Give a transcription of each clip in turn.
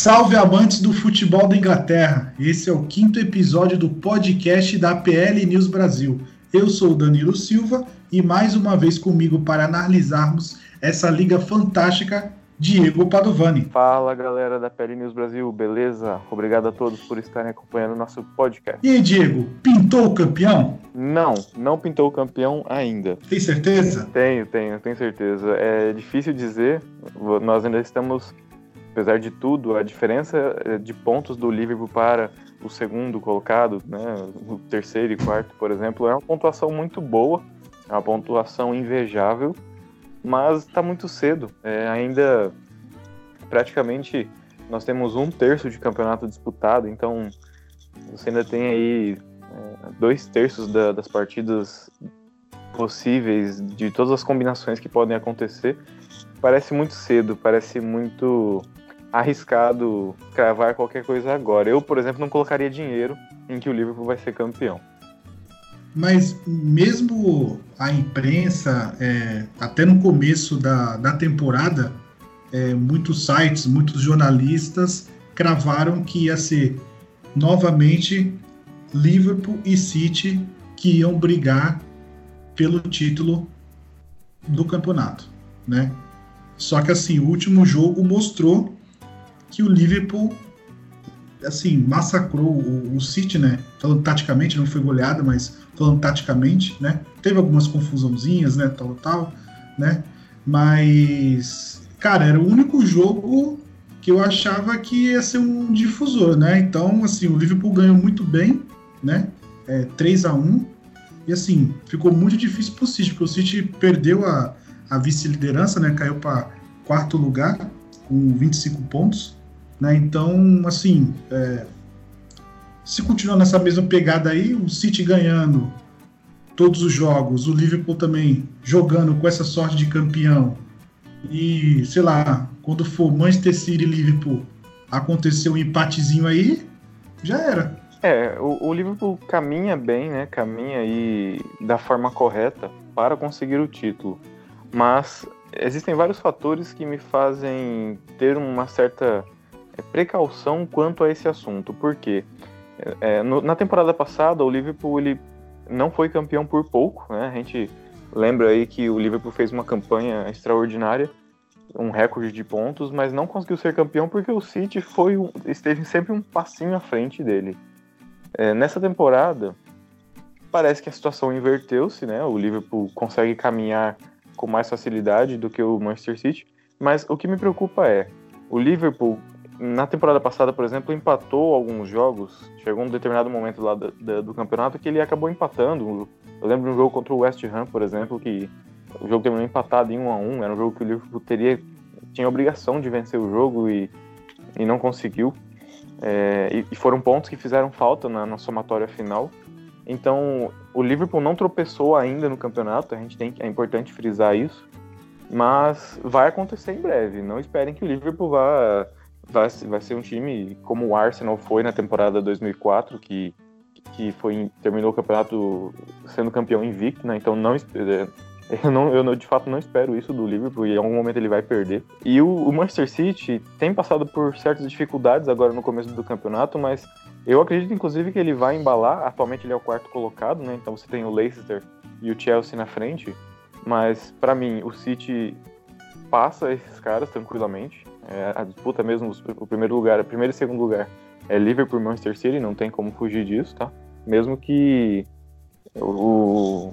Salve amantes do futebol da Inglaterra! Esse é o quinto episódio do podcast da PL News Brasil. Eu sou o Danilo Silva e mais uma vez comigo para analisarmos essa liga fantástica, Diego Padovani. Fala galera da PL News Brasil, beleza? Obrigado a todos por estarem acompanhando o nosso podcast. E aí, Diego, pintou o campeão? Não, não pintou o campeão ainda. Tem certeza? Tenho, tenho, tenho certeza. É difícil dizer, nós ainda estamos apesar de tudo, a diferença eh, de pontos do Liverpool para o segundo colocado, né, o terceiro e quarto, por exemplo, é uma pontuação muito boa, é uma pontuação invejável, mas está muito cedo. É, ainda praticamente nós temos um terço de campeonato disputado, então você ainda tem aí é, dois terços da, das partidas possíveis, de todas as combinações que podem acontecer. Parece muito cedo, parece muito arriscado cravar qualquer coisa agora. Eu, por exemplo, não colocaria dinheiro em que o Liverpool vai ser campeão. Mas mesmo a imprensa, é, até no começo da, da temporada, é, muitos sites, muitos jornalistas cravaram que ia ser novamente Liverpool e City que iam brigar pelo título do campeonato, né? Só que assim, o último jogo mostrou que o Liverpool assim massacrou o, o City, né? Falando taticamente, não foi goleada, mas falando taticamente, né? Teve algumas confusãozinhas, né? Tal, tal, né? Mas, cara, era o único jogo que eu achava que ia ser um difusor, né? Então, assim, o Liverpool ganhou muito bem, né? É, 3 a 1 e assim, ficou muito difícil pro City, porque o City perdeu a, a vice-liderança, né? Caiu para quarto lugar com 25 pontos. Né? Então, assim, é, se continuar nessa mesma pegada aí, o City ganhando todos os jogos, o Liverpool também jogando com essa sorte de campeão, e sei lá, quando for Manchester City e Liverpool acontecer um empatezinho aí, já era. É, o, o, Liverpool caminha bem, né? Caminha aí da forma correta para conseguir o título. Mas existem vários fatores que me fazem ter uma certa precaução quanto a esse assunto. Por quê? É, no, na temporada passada, o Liverpool ele não foi campeão por pouco, né? A gente lembra aí que o Liverpool fez uma campanha extraordinária, um recorde de pontos, mas não conseguiu ser campeão porque o City foi esteve sempre um passinho à frente dele. É, nessa temporada, parece que a situação inverteu-se, né? O Liverpool consegue caminhar com mais facilidade do que o Manchester City, mas o que me preocupa é o Liverpool na temporada passada, por exemplo, empatou alguns jogos. Chegou um determinado momento lá do, campeonato que ele acabou empatando. Eu lembro de um jogo contra o West Ham, por exemplo, que o jogo terminou empatado em 1 a 1 Era um jogo que o Liverpool teria, tinha a obrigação de vencer o jogo e, e não conseguiu. É, e, e, foram pontos que fizeram falta na, na somatória final. Então, o Liverpool não tropeçou ainda no campeonato, a gente tem, é importante frisar isso. Mas vai acontecer em breve. Não esperem que o Liverpool vá vai, vai ser um time como o Arsenal foi na temporada 2004, que, que foi, terminou o campeonato sendo campeão invicto, né? Então não, é, eu, não, eu de fato não espero isso do Liverpool e em algum momento ele vai perder. E o, o Manchester City tem passado por certas dificuldades agora no começo do campeonato, mas eu acredito inclusive que ele vai embalar. Atualmente ele é o quarto colocado, né? Então você tem o Leicester e o Chelsea na frente. Mas para mim o City passa esses caras tranquilamente. É, a disputa mesmo, o primeiro lugar, o primeiro e segundo lugar é Liverpool e Manchester City, não tem como fugir disso, tá? Mesmo que o,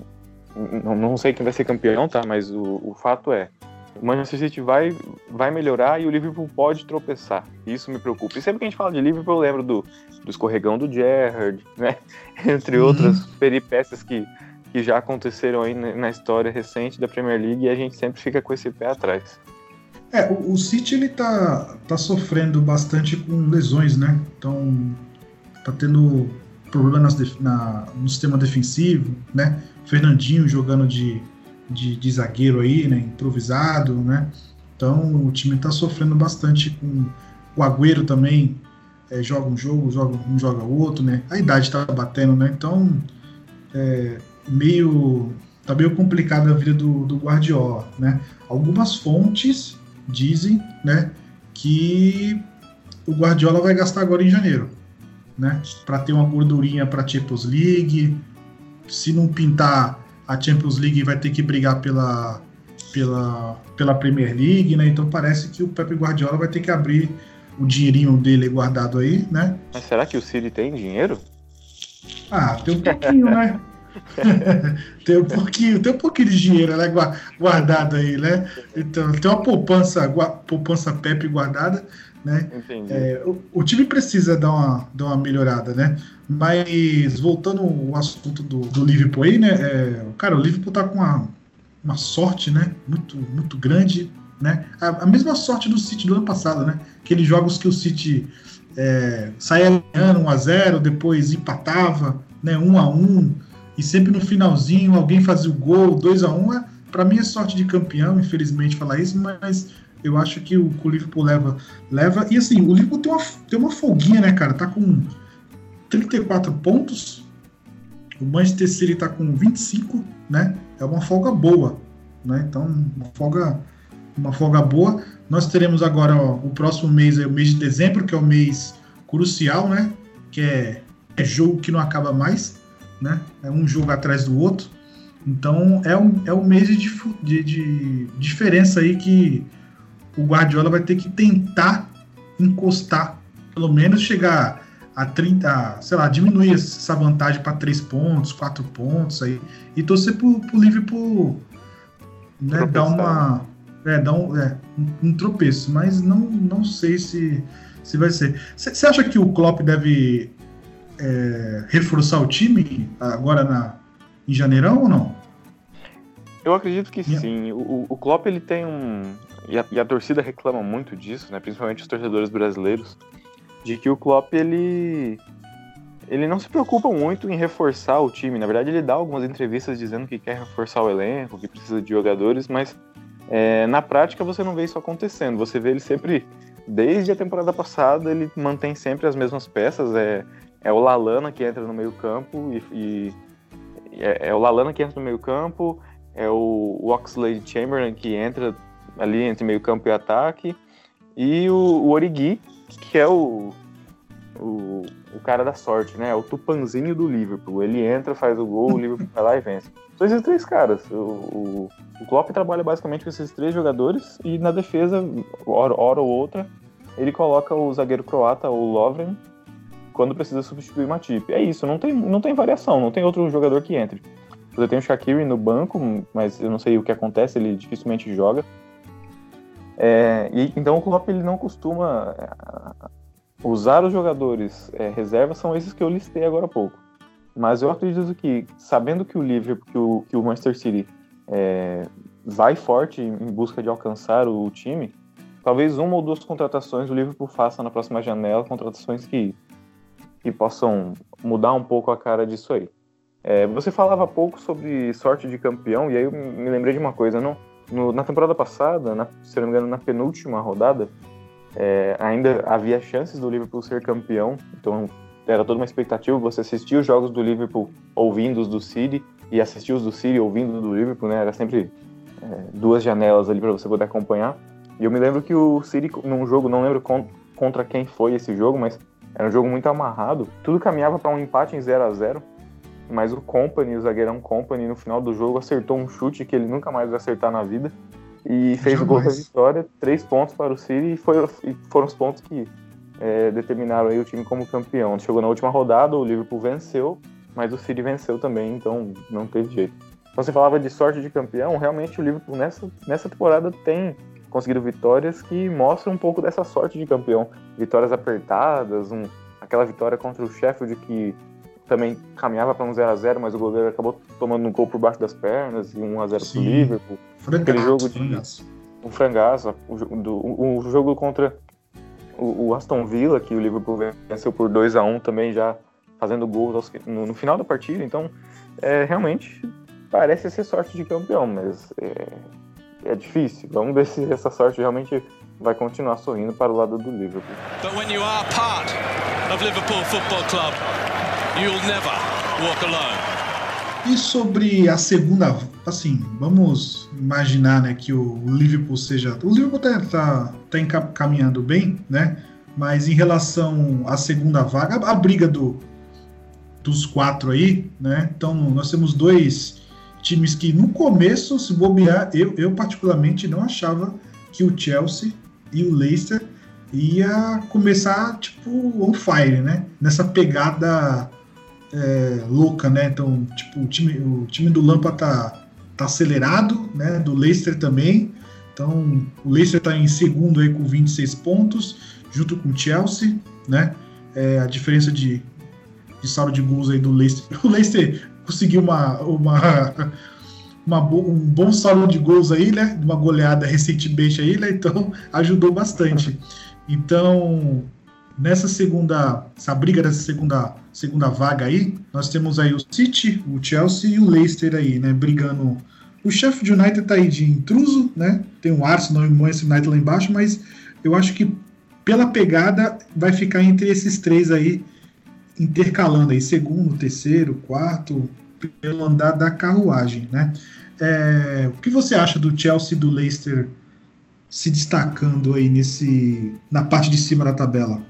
não, não sei quem vai ser campeão, tá? Mas o, o fato é, o Manchester City vai, vai melhorar e o Liverpool pode tropeçar. Isso me preocupa. E sempre que a gente fala de Liverpool, eu lembro do, do escorregão do Gerrard, né? Entre uhum. outras peripécias que, que já aconteceram aí na história recente da Premier League e a gente sempre fica com esse pé atrás. É, o, o City ele tá, tá sofrendo bastante com lesões, né? Então tá tendo problemas na, no sistema defensivo, né? Fernandinho jogando de, de, de, zagueiro aí, né? Improvisado, né? Então o time tá sofrendo bastante com o Agüero também. É, joga um jogo, joga um joga outro, né? A idade tá batendo, né? Então é, meio tá meio complicada a vida do, do Guardiola, né? Algumas fontes dizem, né, que o Guardiola vai gastar agora em janeiro, né? Para ter uma gordurinha para Champions League. Se não pintar a Champions League, vai ter que brigar pela pela pela Premier League, né? Então parece que o Pepe Guardiola vai ter que abrir o dinheirinho dele guardado aí, né? Mas será que o City tem dinheiro? Ah, tem um pouquinho, né? tem um pouquinho, tem um pouquinho de dinheiro né, guardado aí, né? Então, tem uma poupança, poupança Pepe guardada, né? É, o, o, time precisa dar uma, dar uma melhorada, né? Mas voltando ao assunto do, do Liverpool aí, né? É, cara, o Liverpool tá com uma, uma sorte, né? Muito, muito grande, né? A, a, mesma sorte do City do ano passado, né? Aqueles jogos que o City é, saía ganhando 1 a 0 depois empatava, né? 1 a 1 e sempre no finalzinho alguém fazia o gol, 2 a 1 é, Para mim é sorte de campeão, infelizmente falar isso, mas eu acho que o, o Liverpool leva, leva. E assim, o Liverpool tem uma, tem uma folguinha, né, cara? Tá com 34 pontos. O Manchester City tá com 25, né? É uma folga boa, né? Então, uma folga, uma folga boa. Nós teremos agora ó, o próximo mês, é o mês de dezembro, que é o mês crucial, né? Que é, é jogo que não acaba mais, né? É um jogo atrás do outro. Então é um, é um mês de, de, de diferença aí que o Guardiola vai ter que tentar encostar, pelo menos chegar a 30, sei lá, diminuir essa vantagem para 3 pontos, 4 pontos aí, e torcer pro, pro Liverpool né, dar uma. É, dar um, é, um, um, tropeço, mas não, não sei se, se vai ser. Você acha que o Klopp deve é, reforçar o time agora na, em janeirão ou não? Eu acredito que sim. O, o Klopp ele tem um, e a, e a, torcida reclama muito disso, né? Principalmente os torcedores brasileiros, de que o Klopp ele ele não se preocupa muito em reforçar o time. Na verdade, ele dá algumas entrevistas dizendo que quer reforçar o elenco, que precisa de jogadores, mas é, na prática você não vê isso acontecendo. Você vê ele sempre, desde a temporada passada, ele mantém sempre as mesmas peças. É, é o Lalana que entra no meio campo e, e é, é, o Lalana que entra no meio campo, é o Oxlade Chamberlain que entra ali entre meio campo e ataque, e o, o Origi, que é o, o, o, cara da sorte, né? É o tupanzinho do Liverpool. Ele entra, faz o gol, o Liverpool vai lá e vence. São esses três caras. O, o, o Klopp trabalha basicamente com esses três jogadores e na defesa, hora, hora ou outra, ele coloca o zagueiro croata, o Lovren, quando precisa substituir o Matip. É isso, não tem, não tem variação, não tem outro jogador que entre. Você tem o Shaqiri no banco, mas eu não sei o que acontece, ele dificilmente joga. É, e, então o Klopp ele não costuma é, usar os jogadores é, reservas, são esses que eu listei agora há pouco. Mas eu acredito que, sabendo que o Liverpool, que o, que o Manchester City é, vai forte em busca de alcançar o, o time, talvez uma ou duas contratações o Liverpool faça na próxima janela, contratações que, que possam mudar um pouco a cara disso aí. É, você falava pouco sobre sorte de campeão, e aí eu me lembrei de uma coisa, não? no, na temporada passada, na, se não me engano, na penúltima rodada, é, ainda havia chances do Liverpool ser campeão, então era toda uma expectativa. Você assistia os jogos do Liverpool ouvindo os do City e assistia os do City ouvindo do Liverpool, né? Era sempre é, duas janelas ali para você poder acompanhar. E eu me lembro que o City, num jogo, não lembro contra quem foi esse jogo, mas era um jogo muito amarrado. Tudo caminhava para um empate em 0 a 0 mas o Company, o zagueirão Company, no final do jogo acertou um chute que ele nunca mais vai acertar na vida e fez Jamais. o gol da vitória, três pontos para o City e, foi, e foram os pontos que é, determinaram aí o time como campeão. Chegou na última rodada, o Liverpool venceu, mas o City venceu também, então não teve jeito. Você falava de sorte de campeão, realmente o Liverpool nessa, nessa temporada tem conseguido vitórias que mostram um pouco dessa sorte de campeão. Vitórias apertadas, um, aquela vitória contra o Sheffield que também caminhava para um 0 a 0 mas o goleiro acabou tomando um gol por baixo das pernas e 1 a 0 para o Liverpool. Frangaço, Aquele jogo de frangaço. um frangaço, o, do, o, o jogo contra o, o, Aston Villa que o Liverpool venceu por 2 a 1 também já fazendo gols no, no final da partida. Então, é, realmente parece ser sorte de campeão, mas é, é difícil. Vamos ver se essa sorte realmente vai continuar sorrindo para o lado do Liverpool. But when you are part of Liverpool Football Club, You'll never walk alone. E sobre a segunda, assim, vamos imaginar, né, que o Liverpool seja, o Liverpool tá, tá, tá caminhando bem, né? Mas em relação à segunda vaga, a, a briga do, dos quatro aí, né? Então nós temos dois times que no começo, se bobear, eu, eu particularmente não achava que o Chelsea e o Leicester ia começar tipo on fire, né? Nessa pegada é, louca, né? Então, tipo, o time, o time do Lampa tá, tá acelerado, né? Do Leicester também. Então, o Leicester está em segundo aí com 26 pontos, junto com o Chelsea, né? É, a diferença de, de saldo de gols aí do Leicester. O Leicester conseguiu uma, uma, uma um bom saldo de gols aí, né? Uma goleada recentemente aí, né? Então, ajudou bastante. Então, nessa segunda, essa briga dessa segunda, segunda vaga aí, nós temos aí o City, o Chelsea e o Leicester aí, né, brigando. O Sheffield United tá aí de intruso, né? Tem o Arsenal e o Manchester United lá embaixo, mas eu acho que pela pegada vai ficar entre esses três aí intercalando aí segundo, terceiro, quarto, pelo andar da carruagem, né? É, o que você acha do Chelsea e do Leicester se destacando aí nesse na parte de cima da tabela?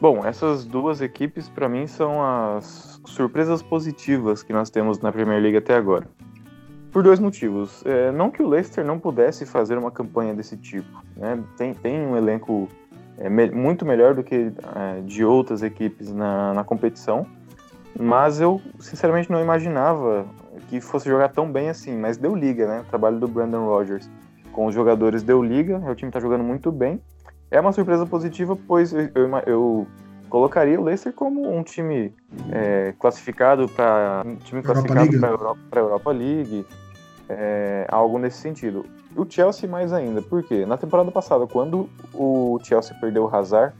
Bom, essas duas equipes para mim são as surpresas positivas que nós temos na Premier League até agora. Por dois motivos. É, não que o Leicester não pudesse fazer uma campanha desse tipo. Né? Tem, tem um elenco é, me, muito melhor do que é, de outras equipes na, na competição. Mas eu, sinceramente, não imaginava que fosse jogar tão bem assim. Mas deu liga, né? O trabalho do Brandon Rodgers com os jogadores deu liga, o time está jogando muito bem. É uma surpresa positiva, pois eu, eu, eu colocaria o Leicester como um time é, classificado para um time classificado para a Europa, Europa, League, é, algo nesse sentido. O Chelsea mais ainda, porque na temporada passada, quando o Chelsea perdeu o Hazard,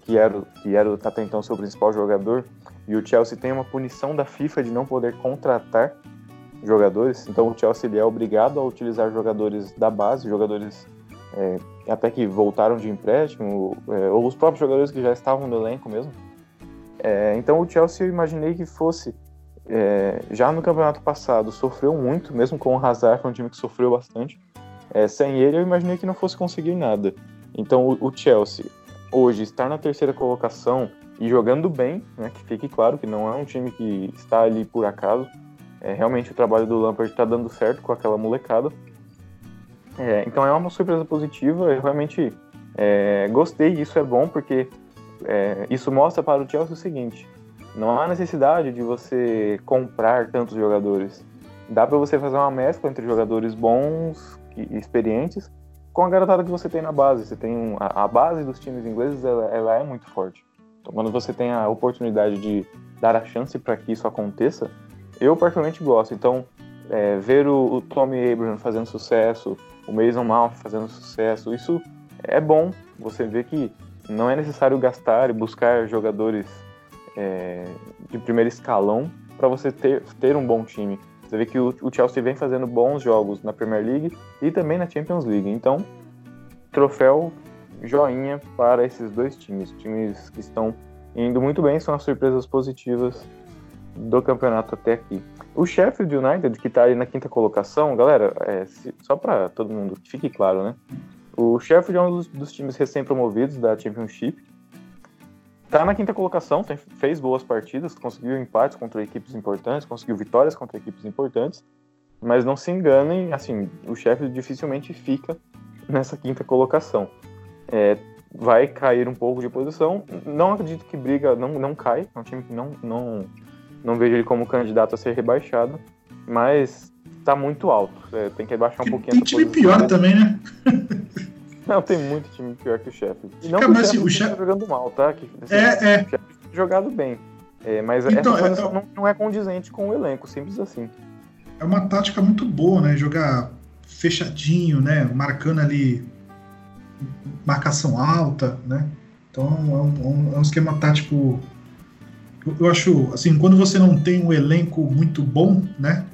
que era, que era até então seu principal jogador, e o Chelsea tem uma punição da FIFA de não poder contratar jogadores. Então o Chelsea ele é obrigado a utilizar jogadores da base, jogadores é, até que voltaram de empréstimo, é, ou os próprios jogadores que já estavam no elenco mesmo. É, então o Chelsea eu imaginei que fosse é, já no campeonato passado sofreu muito, mesmo com o Hazard, foi um time que sofreu bastante. É, sem ele eu imaginei que não fosse conseguir nada. Então o, o Chelsea hoje estar na terceira colocação e jogando bem, né, que fique claro que não é um time que está ali por acaso, é, realmente o trabalho do Lampard está dando certo com aquela molecada. É, então é uma surpresa positiva. Eu realmente é, gostei, isso é bom porque é, isso mostra para o Chelsea o seguinte: não há necessidade de você comprar tantos jogadores. Dá para você fazer uma mescla entre jogadores bons e experientes com a garotada que você tem na base. Você tem um, a, a, base dos times ingleses ela, ela, é muito forte. Então, quando você tem a oportunidade de dar a chance para que isso aconteça, eu particularmente gosto. Então, é, ver o, o, Tommy Abraham fazendo sucesso, o Mason Mount fazendo sucesso, isso é bom. Você vê que não é necessário gastar e buscar jogadores é, de primeiro escalão para você ter, ter um bom time. Você vê que o, o, Chelsea vem fazendo bons jogos na Premier League e também na Champions League. Então, troféu joinha para esses dois times. Times que estão indo muito bem, são as surpresas positivas do campeonato até aqui. O Sheffield United, que está ali na quinta colocação, galera, é, se, só para todo mundo que fique claro, né? O Sheffield é um dos, dos times recém-promovidos da Championship. Está na quinta colocação, tem, fez boas partidas, conseguiu empates contra equipes importantes, conseguiu vitórias contra equipes importantes. Mas não se enganem, assim, o Sheffield dificilmente fica nessa quinta colocação. É, vai cair um pouco de posição. Não acredito que briga, não, não cai. É um time que não, não não vejo ele como candidato a ser rebaixado, mas tá muito alto. É, tem que baixar um pouquinho. Tem time pior também, né? Não, tem muito time pior que o Sheffield. E não Cara, que o Sheffield tá jogando mal, tá? Que, assim, é, é. jogado bem. É, mas então, essa é, não, não é condizente com o elenco, simples assim. É uma tática muito boa, né? Jogar fechadinho, né? Marcando ali marcação alta, né? Então é um, é um esquema tático eu acho, assim, quando você não tem um elenco muito bom, né?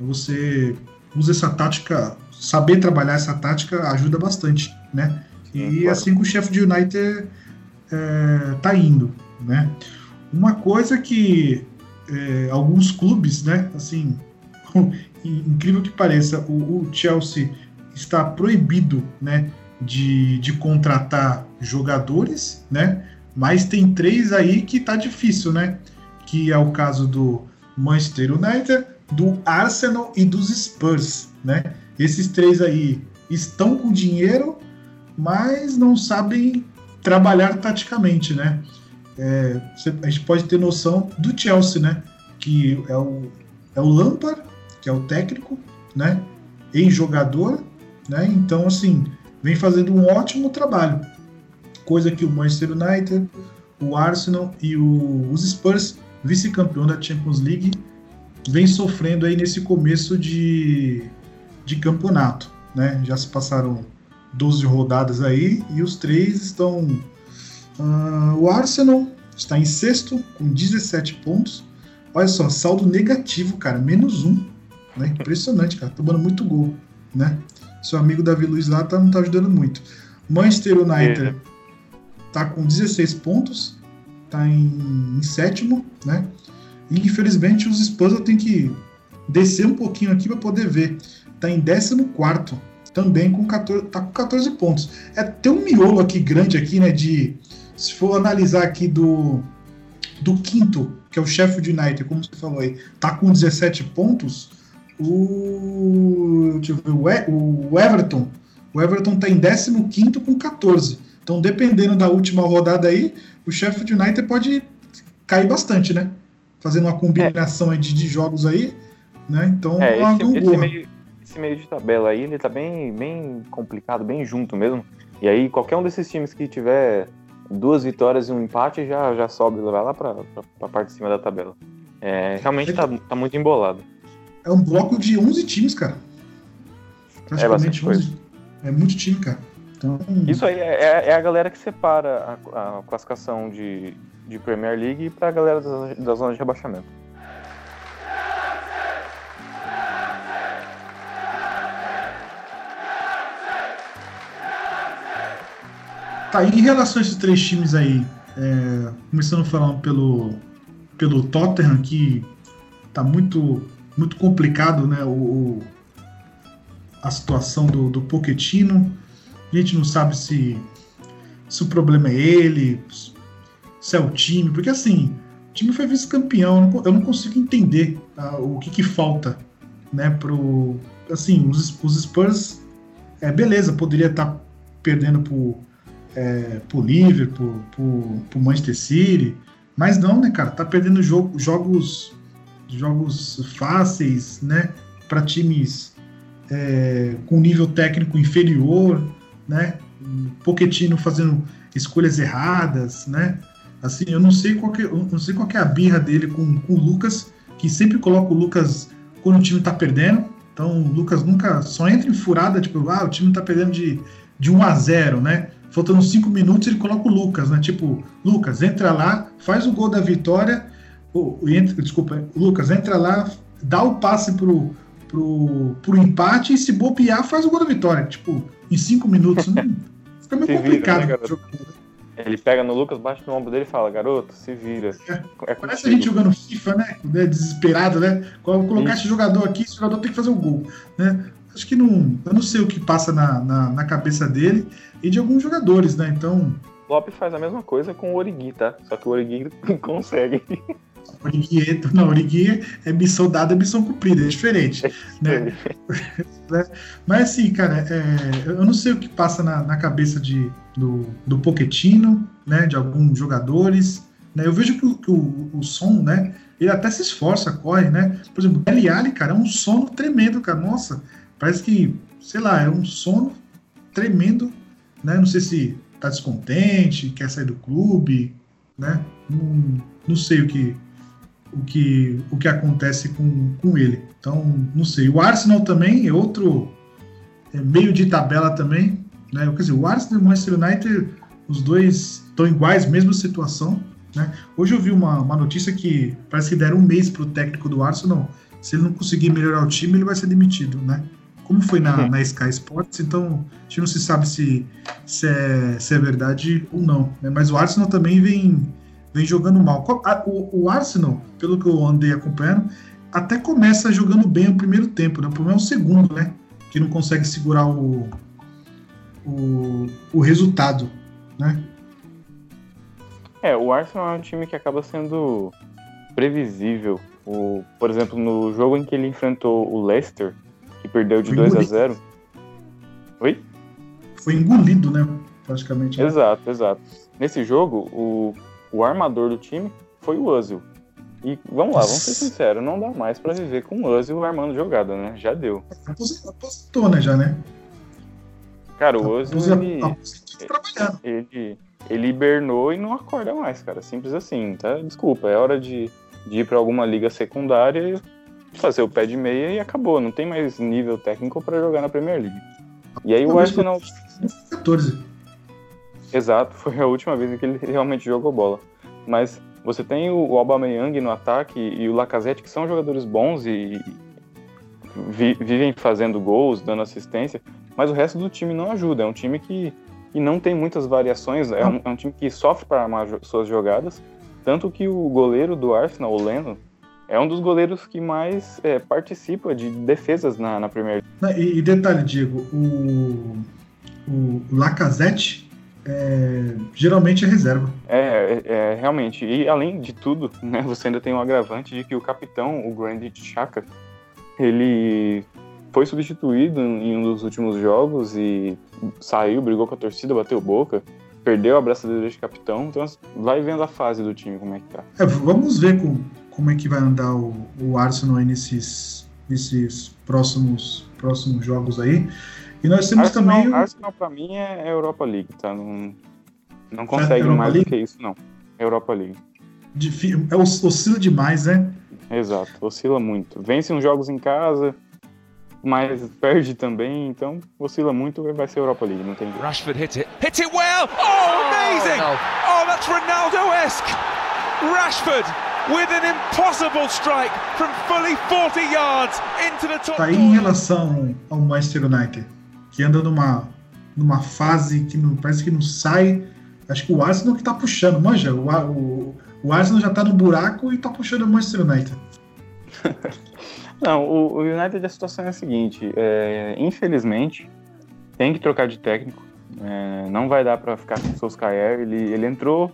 Você usa essa tática, saber trabalhar essa tática ajuda bastante, né? E claro. assim que o chefe de United é, tá indo, né? Uma coisa que é, alguns clubes, né? Assim, incrível que pareça, o, o, Chelsea está proibido, né? de, de contratar jogadores, né? Mas tem três aí que tá difícil, né? Que é o caso do Manchester United, do Arsenal e dos Spurs, né? Esses três aí estão com dinheiro, mas não sabem trabalhar taticamente, né? É, a gente pode ter noção do Chelsea, né? Que é o, é o Lampard, que é o técnico, né? Ex-jogador, né? Então, assim, vem fazendo um ótimo trabalho. Coisa que o Manchester United, o Arsenal e o, os Spurs, vice-campeão da Champions League, vem sofrendo aí nesse começo de, de campeonato. Né? Já se passaram 12 rodadas aí e os três estão. Uh, o Arsenal está em sexto com 17 pontos. Olha só, saldo negativo, cara, menos um. Né? Impressionante, cara, tomando muito gol. Né? Seu amigo Davi Luiz lá tá, não tá ajudando muito. Manchester United é. tá com 16 pontos, tá em, em sétimo, né? E infelizmente os Spurs eu tenho que descer um pouquinho aqui para poder ver. Tá em 14 também com 14, tá com 14 pontos. É tem um miolo aqui grande aqui, né, de se for analisar aqui do do quinto, que é o Sheffield United, como você falou aí, tá com 17 pontos. O, deixa eu ver, o Everton, o Everton tá em 15 com 14. Então, dependendo da última rodada aí, o Sheffield United pode cair bastante, né? Fazendo uma combinação é. de, de, jogos aí, né? Então, é, esse, esse, meio, esse, meio, de tabela aí, ele tá bem, bem complicado, bem junto mesmo. E aí, qualquer um desses times que tiver duas vitórias e um empate já, já sobe, vai lá pra, pra, pra parte de cima da tabela. É, realmente tá, tá muito embolado. É um bloco de 11 times, cara. Praticamente é 11. É muito time, cara. Então... Isso aí é, é, é a galera que separa a, a classificação de, de Premier League para a galera da, da zona de rebaixamento. Tá, em relação a esses três times aí, é, começando falando pelo, pelo Tottenham, que tá muito, muito complicado, né? O, a situação do, do Pochettino. A gente não sabe se, se o problema é ele, se é o time, porque assim, o time foi vice-campeão, eu não consigo entender tá, o que, que falta, né, pro... Assim, os, os Spurs, é, beleza, poderia estar tá perdendo pro, é, pro Liverpool, pro, pro Manchester City, mas não, né, cara, tá perdendo jogo, jogos jogos fáceis, né, para times é, com nível técnico inferior, né? Pochettino fazendo escolhas erradas, né? Assim, eu não sei qual que, não sei qual é a birra dele com, com o Lucas, que sempre coloca o Lucas quando o time tá perdendo. Então, o Lucas nunca só entra em furada, tipo, ah, o time tá perdendo de, de 1 a 0, né? Faltando 5 minutos, ele coloca o Lucas, né? Tipo, Lucas, entra lá, faz o gol da vitória. Oh, entra, desculpa, Lucas, entra lá, dá o passe pro, pro, pro empate e se bobear faz o gol da vitória. Tipo, em cinco minutos. Não, fica meio complicado. Vira, né, ele pega no Lucas, bate no ombro dele e fala, garoto, se vira. É, é parece a gente jogando FIFA, né? Desesperado, né? Colocar esse jogador aqui, esse jogador tem que fazer o um gol. Né? Acho que não. Eu não sei o que passa na, na, na cabeça dele e de alguns jogadores, né? Então. Lopes faz a mesma coisa com o Origui, tá? Só que o Origui consegue. Origui, não, Origui é missão dada, missão cumprida, é diferente. né? Mas assim, cara, é, eu não sei o que passa na, na cabeça de, do, do Pochettino, né, de alguns jogadores. Né? Eu vejo que, o, que o, o, som, né, ele até se esforça, corre, né? Por exemplo, o Ali, cara, é um sono tremendo, cara. Nossa, parece que, sei lá, é um sono tremendo, né? Não sei se tá descontente, quer sair do clube, né? Não, não sei o que, o que, o que acontece com, com ele. Então, não sei. O Arsenal também é outro é meio de tabela também. Né? Quer dizer, o Arsenal e o Manchester United, os dois estão iguais, mesma situação. Né? Hoje eu vi uma, uma notícia que parece que deram um mês para o técnico do Arsenal. Se ele não conseguir melhorar o time, ele vai ser demitido. Né? Como foi na, na Sky Sports, então a gente não se sabe se, se, é, se é verdade ou não. Né? Mas o Arsenal também vem vem jogando mal. O, o, Arsenal, pelo que eu andei acompanhando, até começa jogando bem o primeiro tempo, né? O problema é o segundo, né? Que não consegue segurar o, o, o resultado, né? É, o Arsenal é um time que acaba sendo previsível. O, por exemplo, no jogo em que ele enfrentou o Leicester, que perdeu de Foi 2 a 0 Oi? Foi engolido, né? Praticamente. Né? Exato, exato. Nesse jogo, o, o armador do time foi o Ozil. E vamos lá, vamos ser sinceros, não dá mais para viver com o Ozil armando jogada, né? Já deu. Aposentou, né, já, né? Cara, o Ozil, ele, ele, ele hibernou e não acorda mais, cara. Simples assim, tá? Desculpa, é hora de, de ir para alguma liga secundária, fazer o pé de meia e acabou. Não tem mais nível técnico para jogar na Premier League. E aí o Arsenal... 14. Exato, foi a última vez que ele realmente jogou bola. Mas você tem o Aubameyang no ataque e o Lacazette, que são jogadores bons e vi, vivem fazendo gols, dando assistência, mas o resto do time não ajuda. É um time que, que não tem muitas variações, é um, é um time que sofre para armar suas jogadas. Tanto que o goleiro do Arsenal, o Leno, é um dos goleiros que mais é, participa de defesas na, na Premier League. E, e detalhe, Diego, o, o Lacazette é, geralmente é reserva. É, é, é, realmente. E além de tudo, né, você ainda tem um agravante de que o capitão, o Grandit Chaka, ele foi substituído em um dos últimos jogos e saiu, brigou com a torcida, bateu boca, perdeu a braçadeira de capitão. Então vai vendo a fase do time, como é que tá. É, vamos ver com, como é que vai andar o, o Arsenal aí nesses, nesses próximos, próximos jogos aí. E nós temos Arsenal, também. O... Arsenal pra mim é Europa League, tá? Não, não consegue é mais League? do que isso, não. Europa League. É, oscila demais, né? Exato, oscila muito. Vence uns jogos em casa, mas perde também, então oscila muito vai ser Europa League, não tem jeito. Rashford hit it. Hit it well! Oh, amazing! Oh, oh that's Ronaldo-esque! Rashford with an impossible strike from fully 40 yards into the top. Tá aí em relação ao Manchester United que anda numa, numa fase que não, parece que não sai. Acho que o Arsenal que tá puxando, manja, o, o, o Arsenal já tá no buraco e tá puxando o Manchester United. não, o, o, United a situação é a seguinte, é, infelizmente tem que trocar de técnico, é, não vai dar para ficar com o Solskjaer, ele, ele entrou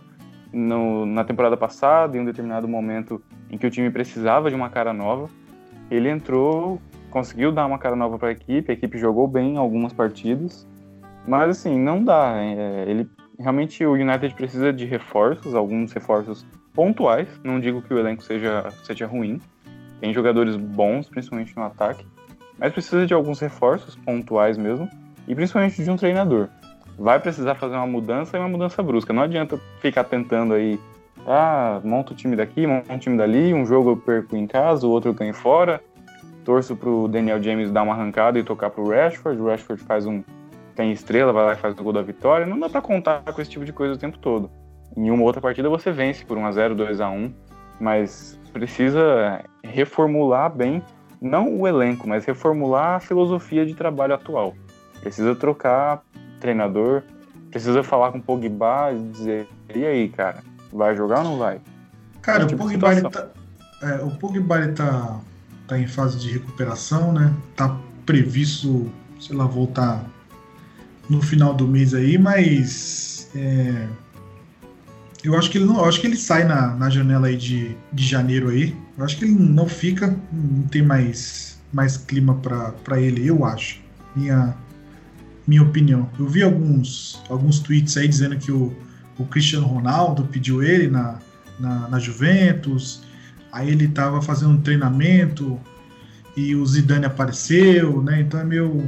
no, na temporada passada, em um determinado momento em que o time precisava de uma cara nova, ele entrou conseguiu dar uma cara nova para a equipe, a equipe jogou bem algumas partidas, mas assim, não dá. É, ele realmente o United precisa de reforços, alguns reforços pontuais. Não digo que o elenco seja, seja ruim, tem jogadores bons, principalmente no ataque, mas precisa de alguns reforços pontuais mesmo, e principalmente de um treinador. Vai precisar fazer uma mudança e uma mudança brusca. Não adianta ficar tentando aí, ah, monta o time daqui, monta o time dali, um jogo eu perco em casa, o outro eu ganho fora, torço pro Daniel James dar uma arrancada e tocar pro Rashford. O Rashford faz um. tem estrela, vai lá e faz o gol da vitória. Não dá para contar com esse tipo de coisa o tempo todo. Em uma outra partida você vence por 1x0, 2x1, mas precisa reformular bem, não o elenco, mas reformular a filosofia de trabalho atual. Precisa trocar treinador, precisa falar com o Pogba e dizer: e aí, cara, vai jogar ou não vai? Cara, tipo o Pogba, tá, é, o Pogba tá está em fase de recuperação, né? Tá previsto, sei lá, voltar no final do mês aí, mas é, eu acho que ele não, acho que ele sai na, na janela aí de, de janeiro aí. Eu acho que ele não fica, não tem mais mais clima para ele, eu acho. Minha minha opinião. Eu vi alguns alguns tweets aí dizendo que o, o Cristiano Ronaldo pediu ele na, na, na Juventus Aí ele estava fazendo um treinamento e o Zidane apareceu, né? Então é meio,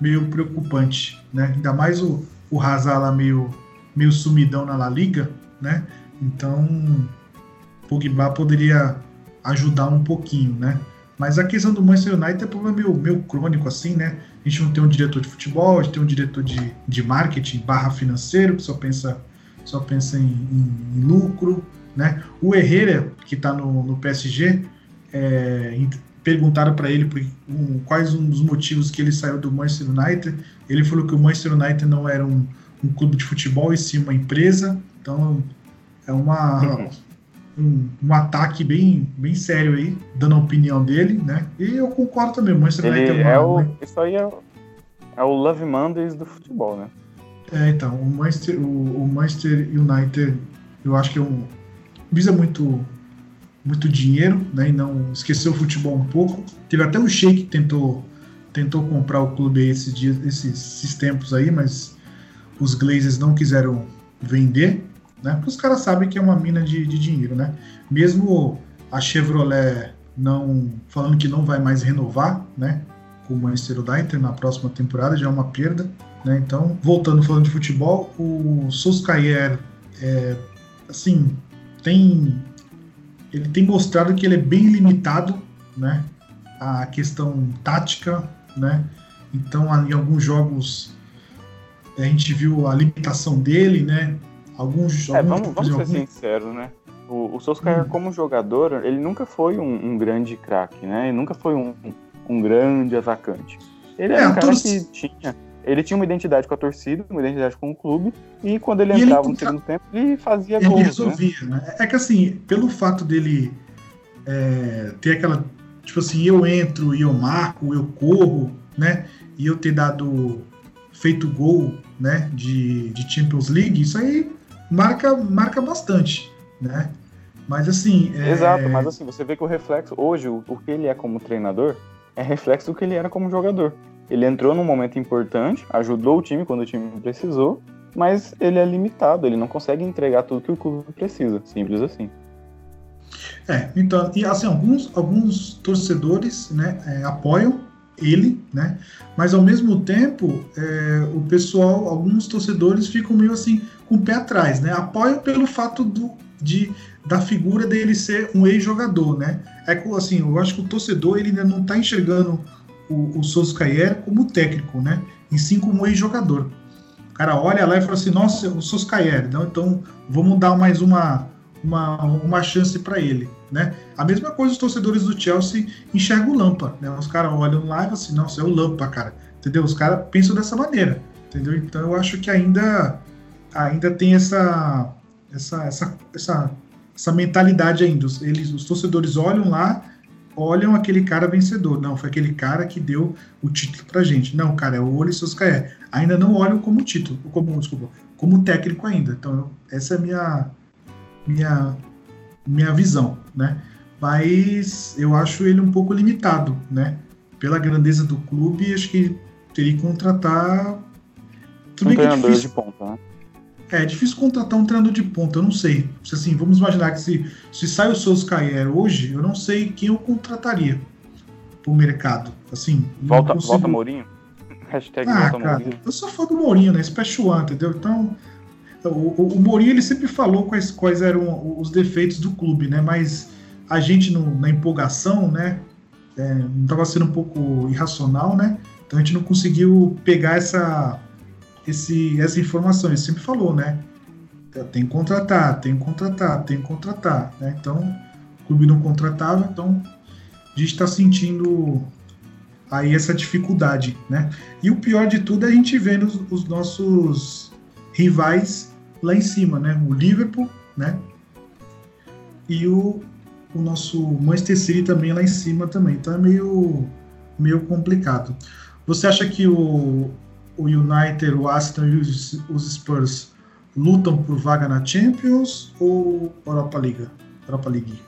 meio preocupante, né? Ainda mais o, o Hazard lá meio, meio sumidão na La Liga, né? Então Pogba poderia ajudar um pouquinho, né? Mas a questão do Manchester United é problema meio, meio crônico, assim, né? A gente não tem um diretor de futebol, a gente tem um diretor de, de marketing barra financeiro, que só pensa, só pensa em, em, em lucro, né? O Herrera, que está no, no, PSG, é, perguntaram para ele por, um, quais um dos motivos que ele saiu do Manchester United. Ele falou que o Manchester United não era um, um clube de futebol, e sim uma empresa. Então é uma, um, um, ataque bem, bem sério aí, dando a opinião dele, né? E eu concordo também, o Manchester ele United é, uma, é o, Isso aí é, é o Love Mondays do futebol, né? É, então, o Manchester, o, o Manchester United, eu acho que é um, visa muito muito dinheiro, né, e não esqueceu o futebol um pouco. Teve até um Sheik que tentou tentou comprar o clube esses dias, esses, esses tempos aí, mas os Glazers não quiseram vender, né? Porque os caras sabem que é uma mina de, de dinheiro, né? Mesmo a Chevrolet não falando que não vai mais renovar, né? Com o Manchester United na próxima temporada já é uma perda, né? Então, voltando falando de futebol, o Solskjaer, é, assim, tem ele tem mostrado que ele é bem limitado, né? A questão tática, né? Então, em alguns jogos a gente viu a limitação dele, né? Alguns, é, alguns vamos, vamos ser sinceros, né? O, o Solskjaer, hum. como jogador, ele nunca foi um, um grande craque, né? Ele nunca foi um, um grande atacante. Ele era é, um cara que tinha ele tinha uma identidade com a torcida, uma identidade com o clube, e quando ele e entrava ele, no segundo tempo, ele fazia ele gols. Ele resolvia, né? né? É que assim, pelo fato dele é, ter aquela. Tipo assim, eu entro e eu marco, eu corro, né? E eu ter dado. feito gol, né? De, de Champions League, isso aí marca, marca bastante, né? Mas assim. É... Exato, mas assim, você vê que o reflexo, hoje, o, o que ele é como treinador, é reflexo do que ele era como jogador. Ele entrou num momento importante, ajudou o time quando o time precisou, mas ele é limitado, ele não consegue entregar tudo que o clube precisa, simples assim. É, então, e assim, alguns, alguns torcedores né, é, apoiam ele, né? Mas ao mesmo tempo, é, o pessoal, alguns torcedores ficam meio assim com o pé atrás, né? Apoiam pelo fato do, de, da figura dele ser um ex-jogador, né? É assim, eu acho que o torcedor ele ainda não está enxergando o, o Solskjaer como técnico, né? E sim como ex-jogador. O cara olha lá e fala assim, nossa, o Solskjaer, não, então vamos dar mais uma, uma, uma chance para ele, né? A mesma coisa os torcedores do Chelsea enxergam o Lampa, né? Os caras olham lá e falam assim, nossa, é o Lampa, cara, entendeu? Os caras pensam dessa maneira, entendeu? Então eu acho que ainda ainda tem essa essa essa essa, essa mentalidade ainda. Eles, os torcedores olham lá olham aquele cara vencedor. Não, foi aquele cara que deu o título pra gente. Não, cara, é o Oli Soscaé. Ainda não olham como título, como, desculpa, como técnico ainda. Então, essa é a minha, minha, minha visão, né? Mas eu acho ele um pouco limitado, né? Pela grandeza do clube, acho que teria que contratar. Tudo um treinador de ponta, né? É, é difícil contratar um treinador de ponta, eu não sei. Se, assim, vamos imaginar que se, se sai o Solskjaer hoje, eu não sei quem eu contrataria pro mercado. Assim, volta, consigo... volta Mourinho? Hashtag ah, volta cara, Mourinho. Eu sou fã do Mourinho, né? Special One, entendeu? Então, o, o, o Mourinho ele sempre falou quais, quais eram os defeitos do clube, né? Mas a gente, no, na empolgação, né? É, estava sendo um pouco irracional, né? Então a gente não conseguiu pegar essa esse, essa informação. Ele sempre falou, né? Tem que contratar, tem que contratar, tem que contratar. Né? Então, o clube não contratava, então a gente está sentindo aí essa dificuldade, né? E o pior de tudo é a gente vendo os, os nossos rivais lá em cima, né? O Liverpool, né? E o, o nosso Manchester City também lá em cima também. Então é meio, meio complicado. Você acha que o, o United, o Aston e os, os Spurs lutam por vaga na Champions ou Europa League? Europa League?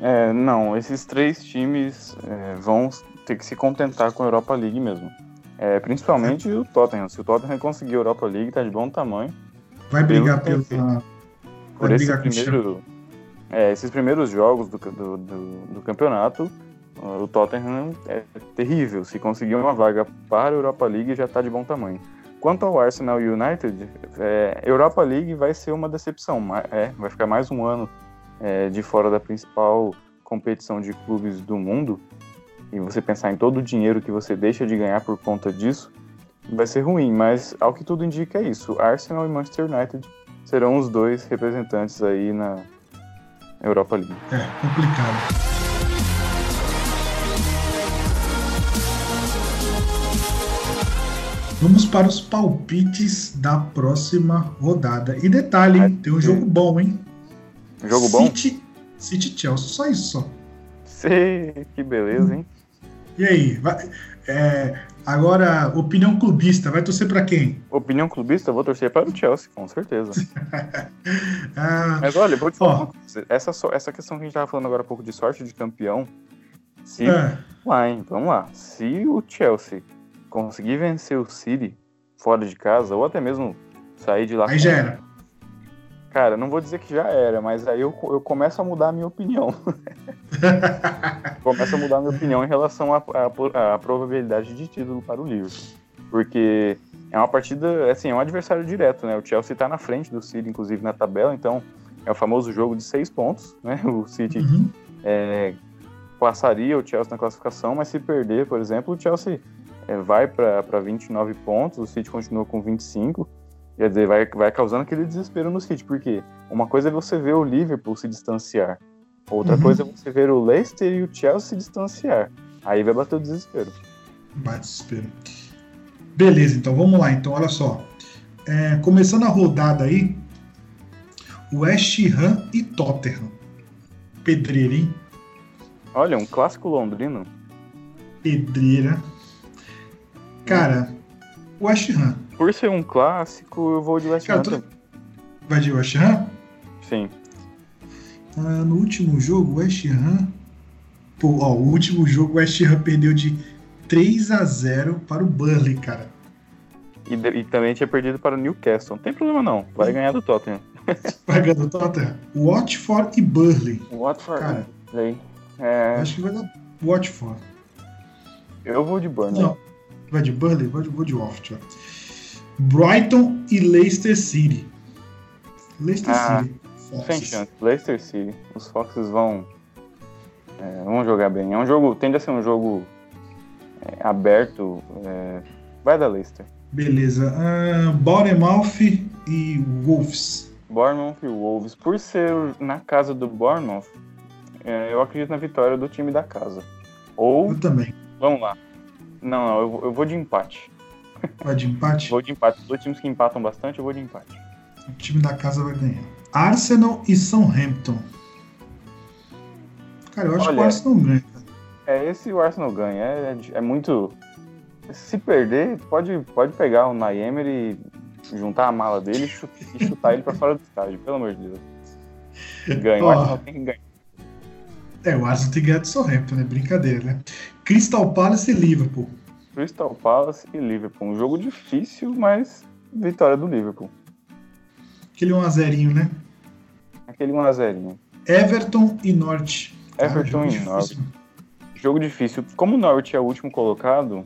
É, não, esses três times é, vão ter que se contentar com a Europa League mesmo. É, principalmente é. o Tottenham. Se o Tottenham conseguir a Europa League, tá de bom tamanho. Vai brigar pelo. Vai por esse primeiro, é, esses primeiros jogos do, do, do, do campeonato, o Tottenham é terrível. Se conseguir uma vaga para a Europa League, já está de bom tamanho. Quanto ao Arsenal United, é, Europa League vai ser uma decepção. É, vai ficar mais um ano é, de fora da principal competição de clubes do mundo. E você pensar em todo o dinheiro que você deixa de ganhar por conta disso, vai ser ruim. Mas ao que tudo indica é isso. Arsenal e Manchester United serão os dois representantes aí na Europa League. É complicado. Vamos para os palpites da próxima rodada. E detalhe, hein? Tem um jogo bom, hein? Jogo City, bom? City Chelsea, só isso só. Sei, que beleza, hein? E aí? Vai... É, agora, opinião clubista, vai torcer para quem? Opinião clubista, eu vou torcer para o Chelsea, com certeza. ah, Mas olha, vou te falar ó, uma coisa. Essa, essa questão que a gente estava falando agora há pouco de sorte de campeão, se. É. Vamos lá, hein? Vamos lá. Se o Chelsea conseguir vencer o City fora de casa, ou até mesmo sair de lá. Aí já era. Cara, não vou dizer que já era, mas aí eu, eu começo a mudar a minha opinião. começo a mudar a minha opinião em relação à probabilidade de título para o Liverpool. Porque é uma partida, assim, é um adversário direto, né? O Chelsea está na frente do City, inclusive, na tabela, então é o famoso jogo de seis pontos, né? O City uhum. é, passaria o Chelsea na classificação, mas se perder, por exemplo, o Chelsea é, vai para 29 pontos, o City continua com 25. Quer dizer, vai, vai causando aquele desespero no City, porque uma coisa é você ver o Liverpool se distanciar, outra uhum. coisa é você ver o Leicester e o Chelsea se distanciar. Aí vai bater o desespero. Bate desespero. Beleza, então vamos lá. Então, olha só. É, começando a rodada aí, West Ham e Tottenham. Pedreira, hein? Olha, um clássico londrino. Pedreira. Cara, West Ham por ser um clássico, eu vou de West Ham. Tô... Vai de West Ham? Sim. Ah, no último jogo, West Ham. Pô, ó, o último jogo, West Ham perdeu de 3 a 0 para o Burnley, cara. E, e, também tinha perdido para o Newcastle. Não tem problema não. Vai ganhar do Tottenham. Vai ganhar do Tottenham. Watford e Burnley. Watford. Cara, é... acho que vai dar Watford. Eu vou de Burnley. Não. Vai de Burnley? Vou de, vou de Watford. Brighton e Leicester City. Leicester ah, City. Sem chance. Leicester City. Os Foxes vão, é, vão jogar bem. É um jogo, tende a ser um jogo é, aberto. É, vai da Leicester. Beleza. Uh, Bournemouth e Wolves. Bournemouth e Wolves. Por ser na casa do Bournemouth, é, eu acredito na vitória do time da casa. Ou. Eu também. Vamos lá. Não, não, eu, eu vou de empate. Vai de empate? Vou de empate. Dois times que empatam bastante, eu vou de empate. O time da casa vai ganhar. Arsenal e Southampton. Cara, eu acho Olha, que o Arsenal ganha. É, esse o Arsenal ganha. É, é, é, muito. Se perder, pode, pode pegar o Naemer e juntar a mala dele e chutar, e chutar ele pra fora do estádio, pelo amor de Deus. Ganha. O Arsenal tem que ganhar. É, o Arsenal tem que ganhar de Southampton, né? Brincadeira, né? Crystal Palace e Liverpool. Crystal Palace e Liverpool. Um jogo difícil, mas vitória do Liverpool. Aquele 1x0, né? Aquele 1x0. Everton e Norte. Everton e Norte. Jogo difícil. Como o Norte é o último colocado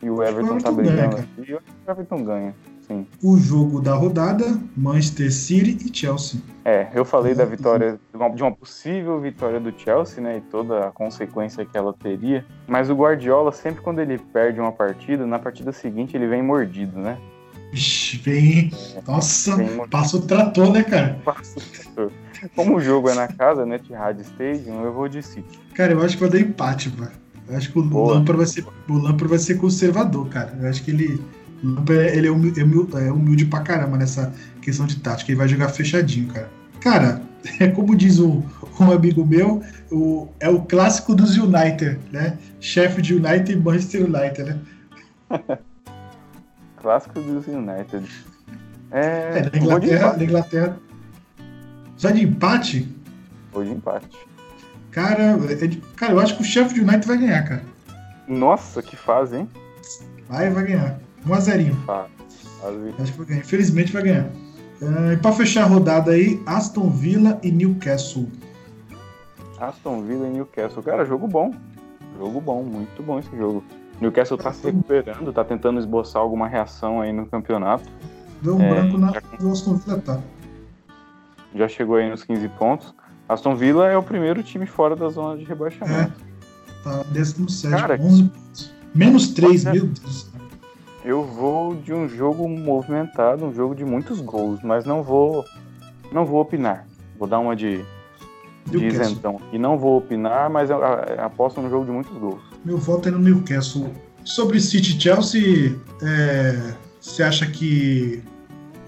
e o Everton, o Everton tá brigando aqui, o Everton ganha. Sim. O jogo da rodada, Manchester City e Chelsea. É, eu falei da vitória, de uma possível vitória do Chelsea, né, e toda a consequência que ela teria. Mas o Guardiola, sempre quando ele perde uma partida, na partida seguinte ele vem mordido, né? Vixe, vem. É, Nossa, vem passa o trator, né, cara? Passa o trator. Como o jogo é na casa, né, Etihad Stadium, eu vou de City. Cara, eu acho que vai dar empate, mano. Eu acho que o Lampard vai ser, o Lampard vai ser conservador, cara. Eu acho que ele ele é humilde, é humilde pra caramba nessa questão de tática. Ele vai jogar fechadinho, cara. Cara, é como diz um, um amigo meu, o, é o clássico dos United, né? Chefe de United e Manchester United, né? clássico dos United. É, é na Inglaterra, na Inglaterra. Já de empate? Foi de empate. Cara, é de, cara, eu acho que o chefe de United vai ganhar, cara. Nossa, que fase, hein? Vai, vai ganhar. 1x0. Ah, Acho que vai ganhar. Infelizmente vai ganhar. Uh, e para fechar a rodada aí, Aston Villa e Newcastle. Aston Villa e Newcastle. Cara, jogo bom. Jogo bom, muito bom esse jogo. Newcastle tá se recuperando, tá tentando esboçar alguma reação aí no campeonato. Deu um é, branco na já... Aston Villa, tá. Já chegou aí nos 15 pontos. Aston Villa é o primeiro time fora da zona de rebaixamento. É, tá 17, Cara, 11 pontos. Menos 3, meu Deus. Eu vou de um jogo movimentado, um jogo de muitos gols, mas não vou não vou opinar. Vou dar uma de, de isentão. E não vou opinar, mas eu, aposto num jogo de muitos gols. Meu voto é no Newcastle. Sobre City Chelsea, é, você acha que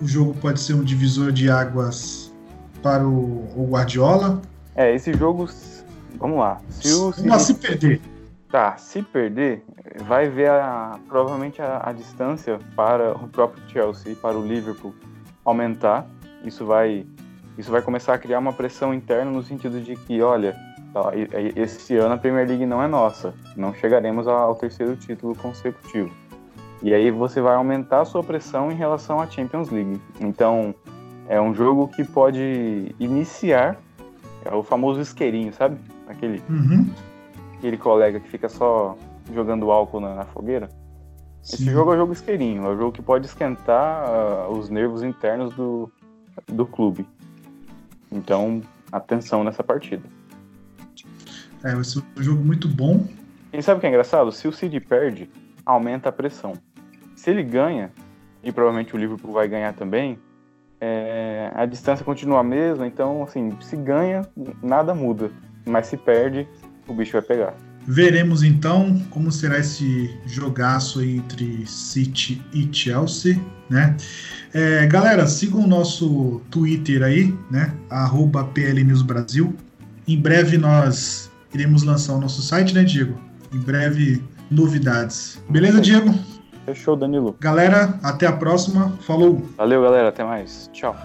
o jogo pode ser um divisor de águas para o, o Guardiola? É, esse jogo. Vamos lá. Se o City, se perder. Tá, se perder, vai ver a, provavelmente a, a, distância para o próprio Chelsea, para o Liverpool aumentar. Isso vai, isso vai começar a criar uma pressão interna no sentido de que, olha, esse ano a Premier League não é nossa, não chegaremos ao terceiro título consecutivo. E aí você vai aumentar a sua pressão em relação à Champions League. Então, é um jogo que pode iniciar, é o famoso isqueirinho, sabe? Aquele. Uhum aquele colega que fica só jogando álcool na, na fogueira. Sim. Esse jogo é um jogo isqueirinho, é um jogo que pode esquentar uh, os nervos internos do, do clube. Então, atenção nessa partida. É, vai ser um jogo muito bom. E sabe o que é engraçado? Se o City perde, aumenta a pressão. Se ele ganha, e provavelmente o Liverpool vai ganhar também, é, a distância continua a mesma, então, assim, se ganha, nada muda. Mas se perde, o bicho vai pegar. Veremos então como será esse jogaço entre City e Chelsea, né? É, galera, sigam o nosso Twitter aí, né? Arroba PL News Brasil. Em breve nós iremos lançar o nosso site, né, Diego? Em breve novidades. Beleza, Diego? Fechou, Danilo. Galera, até a próxima. Falou. Valeu, galera. Até mais. Tchau.